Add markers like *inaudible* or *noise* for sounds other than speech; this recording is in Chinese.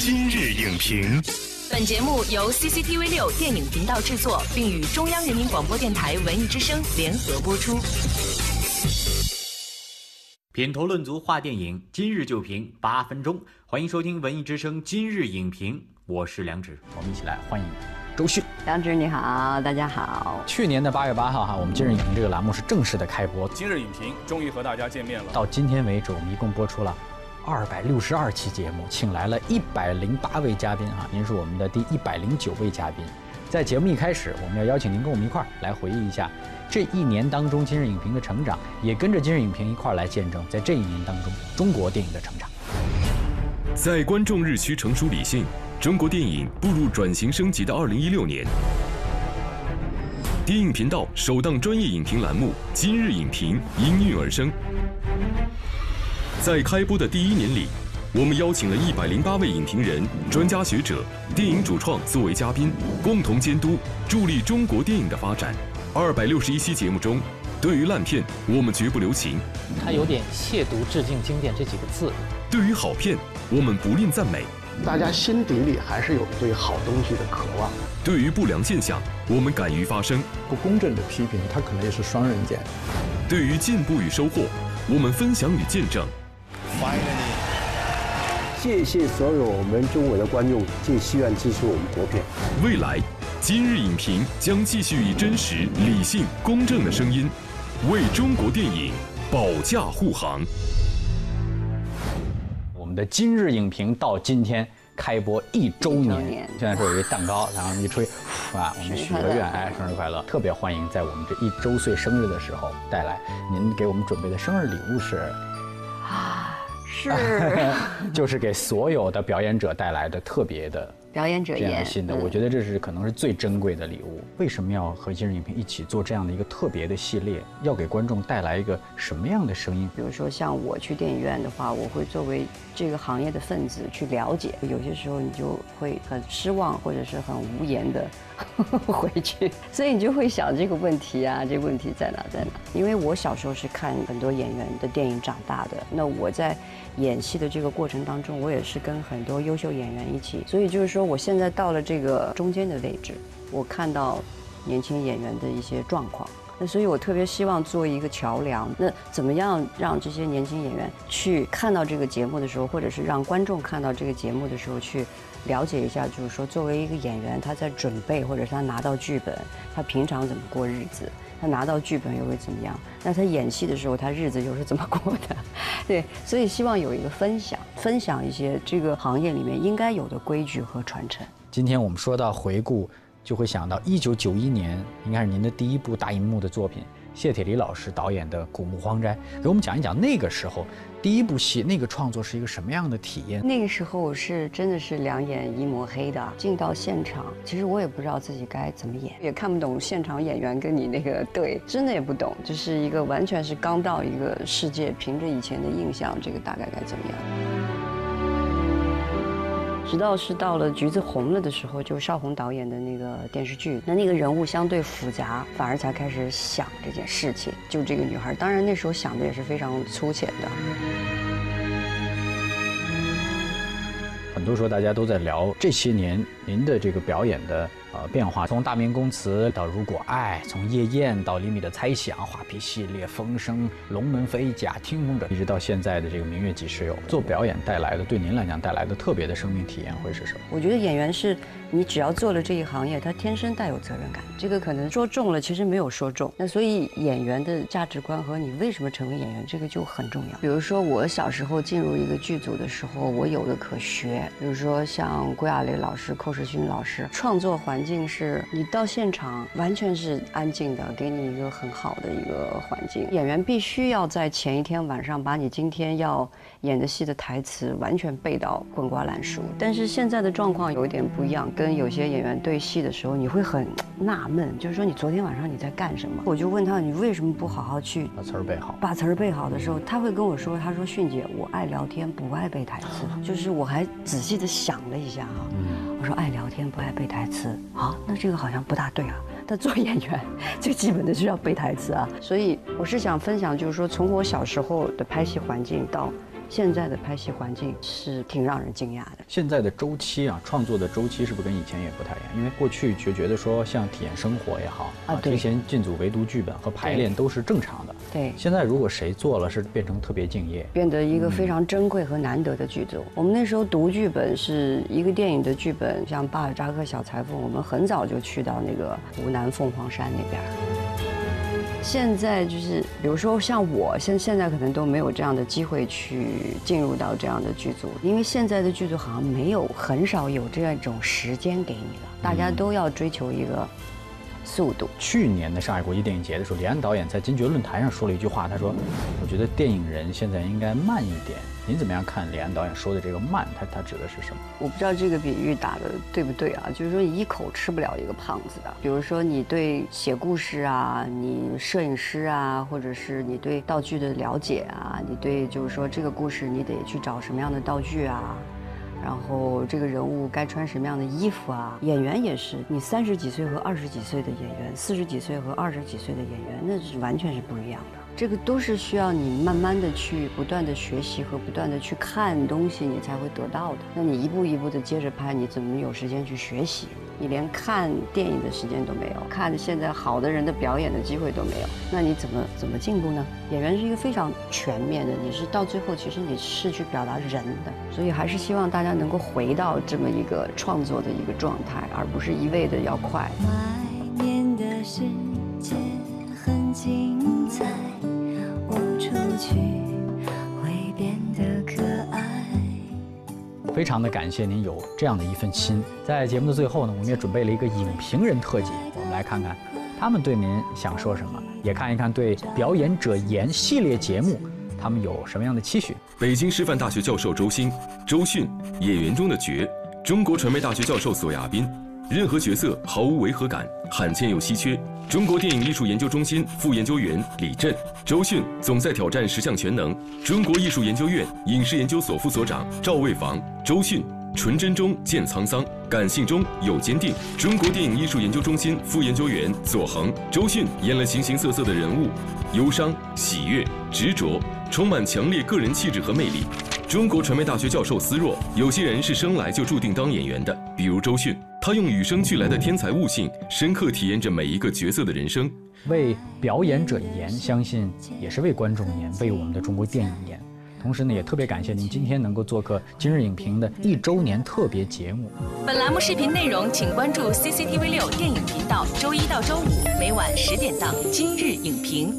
今日影评，本节目由 CCTV 六电影频道制作，并与中央人民广播电台文艺之声联合播出。品头论足话电影，今日就评八分钟。欢迎收听文艺之声今日影评，我是梁植，我们一起来欢迎周迅。梁植你好，大家好。去年的八月八号哈，我们今日影评这个栏目是正式的开播。今日影评终于和大家见面了。到今天为止，我们一共播出了二百六十二期节目，请来了一百零八位嘉宾啊，您是我们的第一百零九位嘉宾。在节目一开始，我们要邀请您跟我们一块儿来回忆一下这一年当中今日影评的成长，也跟着今日影评一块儿来见证在这一年当中中国电影的成长。在观众日趋成熟理性，中国电影步入转型升级的二零一六年，电影频道首档专业影评栏目《今日影评》应运而生。在开播的第一年里，我们邀请了一百零八位影评人、专家学者、电影主创作为嘉宾，共同监督、助力中国电影的发展。二百六十一期节目中，对于烂片，我们绝不留情；它有点亵渎致敬经典这几个字。对于好片，我们不吝赞美；大家心底里还是有对好东西的渴望。对于不良现象，我们敢于发声；不公正的批评，它可能也是双刃剑。对于进步与收获，我们分享与见证。谢谢所有我们中国的观众尽心愿支持我们国片。未来，今日影评将继续以真实、理性、公正的声音，为中国电影保驾护航。我们的今日影评到今天开播一周年，现在是有一蛋糕，然后一吹，啊，我们许个愿，哎，生日快乐！特别欢迎在我们这一周岁生日的时候带来您给我们准备的生日礼物是。*laughs* 是，*laughs* 就是给所有的表演者带来的特别的表演者这样新的，我觉得这是可能是最珍贵的礼物。为什么要和今日影评一起做这样的一个特别的系列？要给观众带来一个什么样的声音？比如说像我去电影院的话，我会作为这个行业的分子去了解。有些时候你就会很失望，或者是很无言的 *laughs* 回去，所以你就会想这个问题啊，这个问题在哪在哪？因为我小时候是看很多演员的电影长大的，那我在。演戏的这个过程当中，我也是跟很多优秀演员一起，所以就是说，我现在到了这个中间的位置，我看到年轻演员的一些状况，那所以我特别希望做一个桥梁。那怎么样让这些年轻演员去看到这个节目的时候，或者是让观众看到这个节目的时候，去了解一下，就是说，作为一个演员，他在准备，或者是他拿到剧本，他平常怎么过日子。他拿到剧本又会怎么样？那他演戏的时候，他日子又是怎么过的？*laughs* 对，所以希望有一个分享，分享一些这个行业里面应该有的规矩和传承。今天我们说到回顾，就会想到一九九一年，应该是您的第一部大银幕的作品。谢铁骊老师导演的《古墓荒斋》，给我们讲一讲那个时候第一部戏那个创作是一个什么样的体验？那个时候我是真的是两眼一抹黑的，进到现场，其实我也不知道自己该怎么演，也看不懂现场演员跟你那个对，真的也不懂，就是一个完全是刚到一个世界，凭着以前的印象，这个大概该怎么样？直到是到了《橘子红了》的时候，就邵红导演的那个电视剧，那那个人物相对复杂，反而才开始想这件事情。就这个女孩，当然那时候想的也是非常粗浅的。多时候大家都在聊这些年您的这个表演的。呃，变化从大明宫词到如果爱，从夜宴到厘米的猜想，画皮系列，风声，龙门飞甲，听风者，一直到现在的这个明月几时有，做表演带来的，对您来讲带来的特别的生命体验会是什么？我觉得演员是，你只要做了这一行业，他天生带有责任感。这个可能说中了，其实没有说中。那所以演员的价值观和你为什么成为演员，这个就很重要。比如说我小时候进入一个剧组的时候，我有的可学。比如说像郭亚雷老师、寇世勋老师，创作环。环境是你到现场完全是安静的，给你一个很好的一个环境。演员必须要在前一天晚上把你今天要演的戏的台词完全背到滚瓜烂熟。但是现在的状况有一点不一样，跟有些演员对戏的时候，你会很纳闷，就是说你昨天晚上你在干什么？我就问他，你为什么不好好去把词儿背好？把词儿背好的时候，他会跟我说，他说迅姐，我爱聊天，不爱背台词。就是我还仔细的想了一下哈。我说爱聊天不爱背台词啊，那这个好像不大对啊。*laughs* 但做演员最基本的是要背台词啊，所以我是想分享，就是说从我小时候的拍戏环境到现在的拍戏环境是挺让人惊讶的。现在的周期啊，创作的周期是不是跟以前也不太一样？因为过去就觉得说，像体验生活也好啊，对提前进组围读剧本和排练都是正常的。对，现在如果谁做了，是变成特别敬业，变得一个非常珍贵和难得的剧组。我们那时候读剧本是一个电影的剧本，像巴尔扎克《小裁缝》，我们很早就去到那个湖南凤凰山那边。现在就是，比如说像我现现在可能都没有这样的机会去进入到这样的剧组，因为现在的剧组好像没有很少有这样一种时间给你了，大家都要追求一个速度。去年的上海国际电影节的时候，李安导演在金爵论坛上说了一句话，他说：“我觉得电影人现在应该慢一点。”您怎么样看李安导演说的这个慢？他他指的是什么？我不知道这个比喻打的对不对啊？就是说你一口吃不了一个胖子的。比如说你对写故事啊，你摄影师啊，或者是你对道具的了解啊，你对就是说这个故事你得去找什么样的道具啊，然后这个人物该穿什么样的衣服啊？演员也是，你三十几岁和二十几岁的演员，四十几岁和二十几岁的演员，那是完全是不一样的。这个都是需要你慢慢的去不断的学习和不断的去看东西，你才会得到的。那你一步一步的接着拍，你怎么有时间去学习？你连看电影的时间都没有，看现在好的人的表演的机会都没有，那你怎么怎么进步呢？演员是一个非常全面的，你是到最后其实你是去表达人的，所以还是希望大家能够回到这么一个创作的一个状态，而不是一味的要快。非常的感谢您有这样的一份心。在节目的最后呢，我们也准备了一个影评人特辑，我们来看看他们对您想说什么，也看一看对《表演者言》系列节目他们有什么样的期许。北京师范大学教授周星、周迅，演员中的角。中国传媒大学教授索亚斌。任何角色毫无违和感，罕见又稀缺。中国电影艺术研究中心副研究员李震、周迅总在挑战十项全能。中国艺术研究院影视研究所副所长赵卫房、周迅纯真中见沧桑，感性中有坚定。中国电影艺术研究中心副研究员左恒、周迅演了形形色色的人物，忧伤、喜悦、执着，充满强烈个人气质和魅力。中国传媒大学教授思若，有些人是生来就注定当演员的，比如周迅，他用与生俱来的天才悟性，深刻体验着每一个角色的人生。为表演者言，相信也是为观众言，为我们的中国电影言。同时呢，也特别感谢您今天能够做客今日影评的一周年特别节目。本栏目视频内容，请关注 CCTV 六电影频道，周一到周五每晚十点档《今日影评》。